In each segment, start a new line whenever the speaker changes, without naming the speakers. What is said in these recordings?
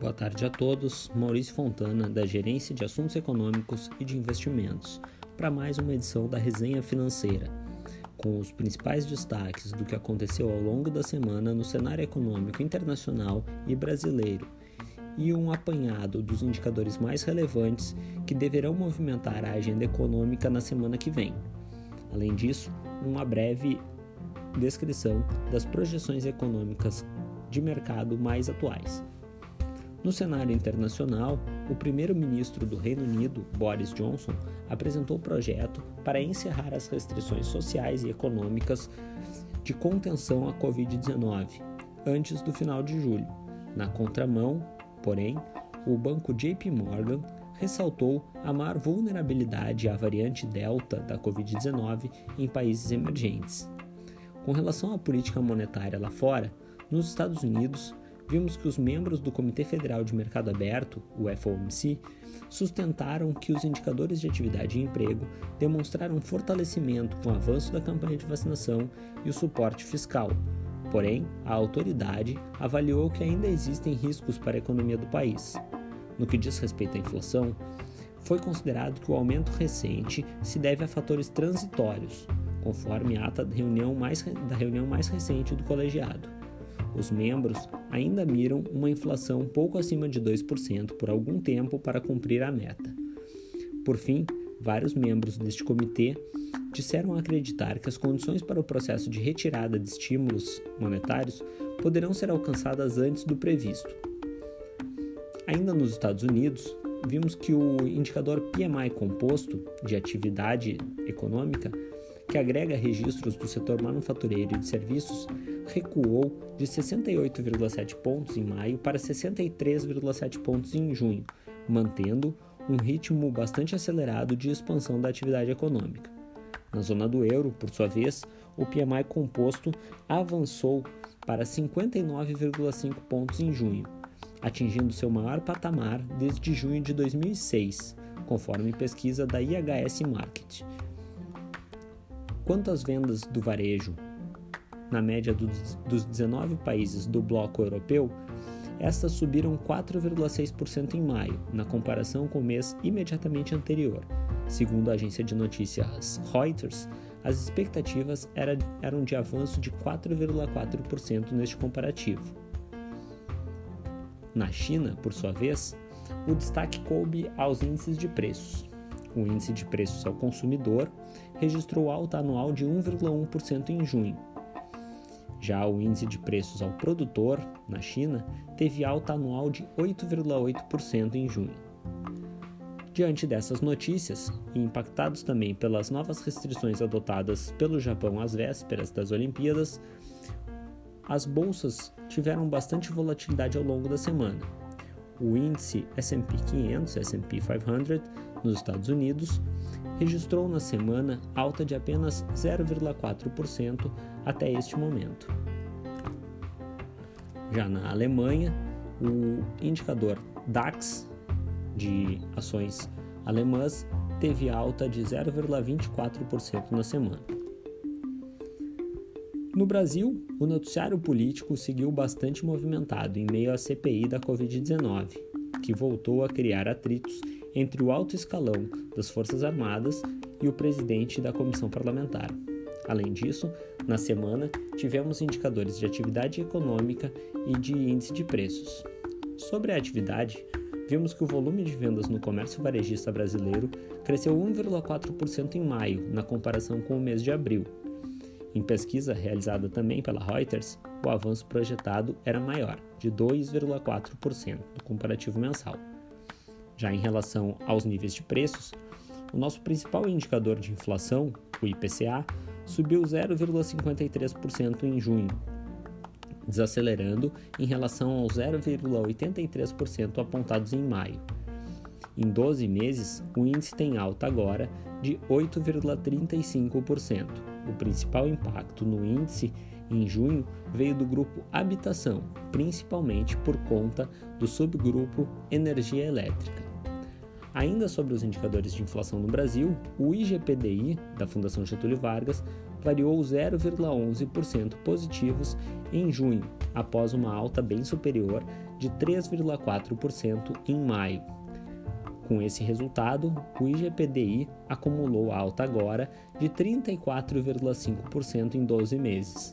Boa tarde a todos. Maurício Fontana, da Gerência de Assuntos Econômicos e de Investimentos, para mais uma edição da Resenha Financeira, com os principais destaques do que aconteceu ao longo da semana no cenário econômico internacional e brasileiro, e um apanhado dos indicadores mais relevantes que deverão movimentar a agenda econômica na semana que vem. Além disso, uma breve descrição das projeções econômicas de mercado mais atuais. No cenário internacional, o primeiro-ministro do Reino Unido, Boris Johnson, apresentou o projeto para encerrar as restrições sociais e econômicas de contenção à Covid-19 antes do final de julho. Na contramão, porém, o banco JP Morgan ressaltou a maior vulnerabilidade à variante Delta da Covid-19 em países emergentes. Com relação à política monetária lá fora, nos Estados Unidos, vimos que os membros do Comitê Federal de Mercado Aberto, o FOMC, sustentaram que os indicadores de atividade e emprego demonstraram fortalecimento com o avanço da campanha de vacinação e o suporte fiscal. Porém, a autoridade avaliou que ainda existem riscos para a economia do país. No que diz respeito à inflação, foi considerado que o aumento recente se deve a fatores transitórios, conforme a ata da reunião mais, da reunião mais recente do colegiado. Os membros ainda miram uma inflação pouco acima de 2% por algum tempo para cumprir a meta. Por fim, vários membros deste comitê disseram acreditar que as condições para o processo de retirada de estímulos monetários poderão ser alcançadas antes do previsto. Ainda nos Estados Unidos, vimos que o indicador PMI composto de atividade econômica que agrega registros do setor manufatureiro e de serviços, recuou de 68,7 pontos em maio para 63,7 pontos em junho, mantendo um ritmo bastante acelerado de expansão da atividade econômica. Na zona do euro, por sua vez, o PMI composto avançou para 59,5 pontos em junho, atingindo seu maior patamar desde junho de 2006, conforme pesquisa da IHS Market. Quanto às vendas do varejo, na média dos, dos 19 países do bloco europeu, estas subiram 4,6% em maio, na comparação com o mês imediatamente anterior. Segundo a agência de notícias Reuters, as expectativas era, eram de avanço de 4,4% neste comparativo. Na China, por sua vez, o destaque coube aos índices de preços. O índice de preços ao consumidor registrou alta anual de 1,1% em junho. Já o índice de preços ao produtor, na China, teve alta anual de 8,8% em junho. Diante dessas notícias, e impactados também pelas novas restrições adotadas pelo Japão às vésperas das Olimpíadas, as bolsas tiveram bastante volatilidade ao longo da semana. O índice S&P 500, S&P 500, nos Estados Unidos, registrou na semana alta de apenas 0,4% até este momento. Já na Alemanha, o indicador DAX de ações alemãs teve alta de 0,24% na semana. No Brasil, o noticiário político seguiu bastante movimentado em meio à CPI da Covid-19, que voltou a criar atritos entre o alto escalão das Forças Armadas e o presidente da comissão parlamentar. Além disso, na semana tivemos indicadores de atividade econômica e de índice de preços. Sobre a atividade, vimos que o volume de vendas no comércio varejista brasileiro cresceu 1,4% em maio, na comparação com o mês de abril. Em pesquisa realizada também pela Reuters, o avanço projetado era maior, de 2,4% no comparativo mensal. Já em relação aos níveis de preços, o nosso principal indicador de inflação, o IPCA, subiu 0,53% em junho, desacelerando em relação aos 0,83% apontados em maio. Em 12 meses, o índice tem alta agora de 8,35%. O principal impacto no índice em junho veio do grupo Habitação, principalmente por conta do subgrupo Energia Elétrica. Ainda sobre os indicadores de inflação no Brasil, o IGPDI da Fundação Getúlio Vargas variou 0,11% positivos em junho, após uma alta bem superior de 3,4% em maio. Com esse resultado, o IGPDI acumulou alta agora de 34,5% em 12 meses.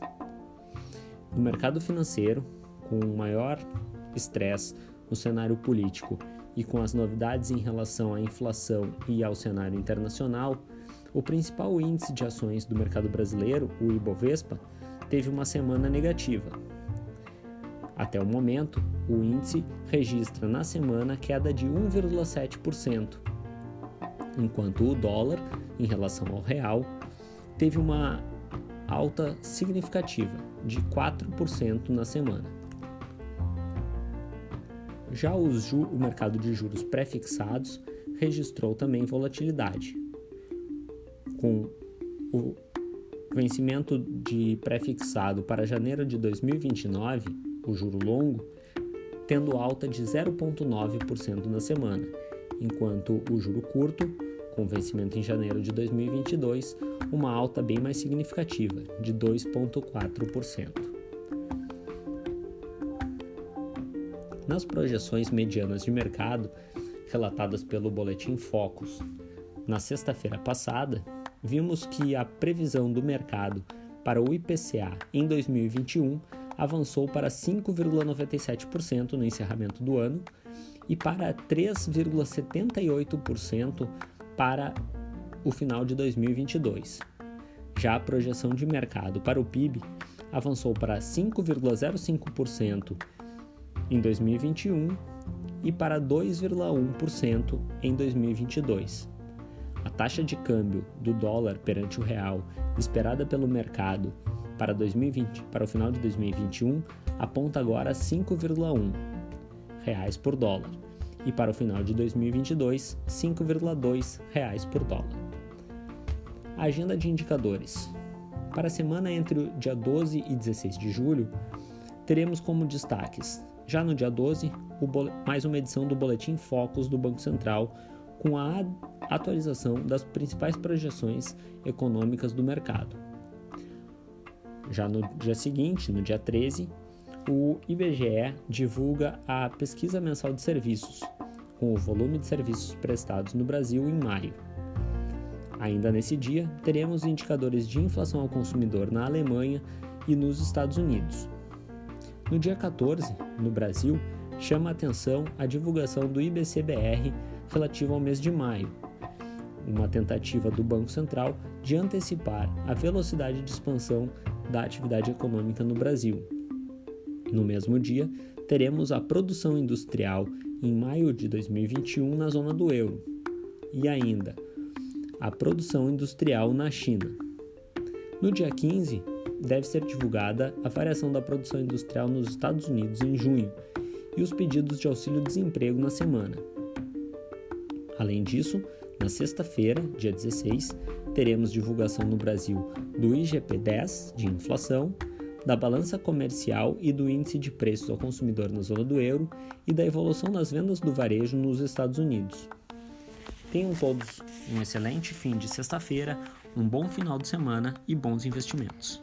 No mercado financeiro, com maior estresse no cenário político e com as novidades em relação à inflação e ao cenário internacional, o principal índice de ações do mercado brasileiro, o Ibovespa, teve uma semana negativa. Até o momento, o índice registra na semana queda de 1,7%, enquanto o dólar, em relação ao real, teve uma alta significativa de 4% na semana. Já o mercado de juros pré-fixados registrou também volatilidade, com o vencimento de pré-fixado para janeiro de 2029, o juro longo, tendo alta de 0,9% na semana, enquanto o juro curto, com vencimento em janeiro de 2022, uma alta bem mais significativa, de 2,4%. Nas projeções medianas de mercado, relatadas pelo Boletim Focus, na sexta-feira passada, vimos que a previsão do mercado para o IPCA em 2021 avançou para 5,97% no encerramento do ano e para 3,78% para o final de 2022. Já a projeção de mercado para o PIB avançou para 5,05% em 2021 e para 2,1% em 2022. A taxa de câmbio do dólar perante o real esperada pelo mercado para 2020, para o final de 2021 aponta agora 5,1 reais por dólar e para o final de 2022 5,2 reais por dólar. Agenda de indicadores. Para a semana entre o dia 12 e 16 de julho, teremos como destaques já no dia 12, mais uma edição do Boletim Focus do Banco Central, com a atualização das principais projeções econômicas do mercado. Já no dia seguinte, no dia 13, o IBGE divulga a pesquisa mensal de serviços, com o volume de serviços prestados no Brasil em maio. Ainda nesse dia, teremos indicadores de inflação ao consumidor na Alemanha e nos Estados Unidos, no dia 14, no Brasil, chama a atenção a divulgação do IBCBR relativo ao mês de maio, uma tentativa do Banco Central de antecipar a velocidade de expansão da atividade econômica no Brasil. No mesmo dia, teremos a produção industrial em maio de 2021 na zona do euro e ainda a produção industrial na China. No dia 15, deve ser divulgada a variação da produção industrial nos Estados Unidos em junho e os pedidos de auxílio-desemprego na semana. Além disso, na sexta-feira, dia 16, teremos divulgação no Brasil do IGP-10 de inflação, da balança comercial e do índice de preços ao consumidor na zona do euro e da evolução das vendas do varejo nos Estados Unidos. Tenham todos um excelente fim de sexta-feira, um bom final de semana e bons investimentos.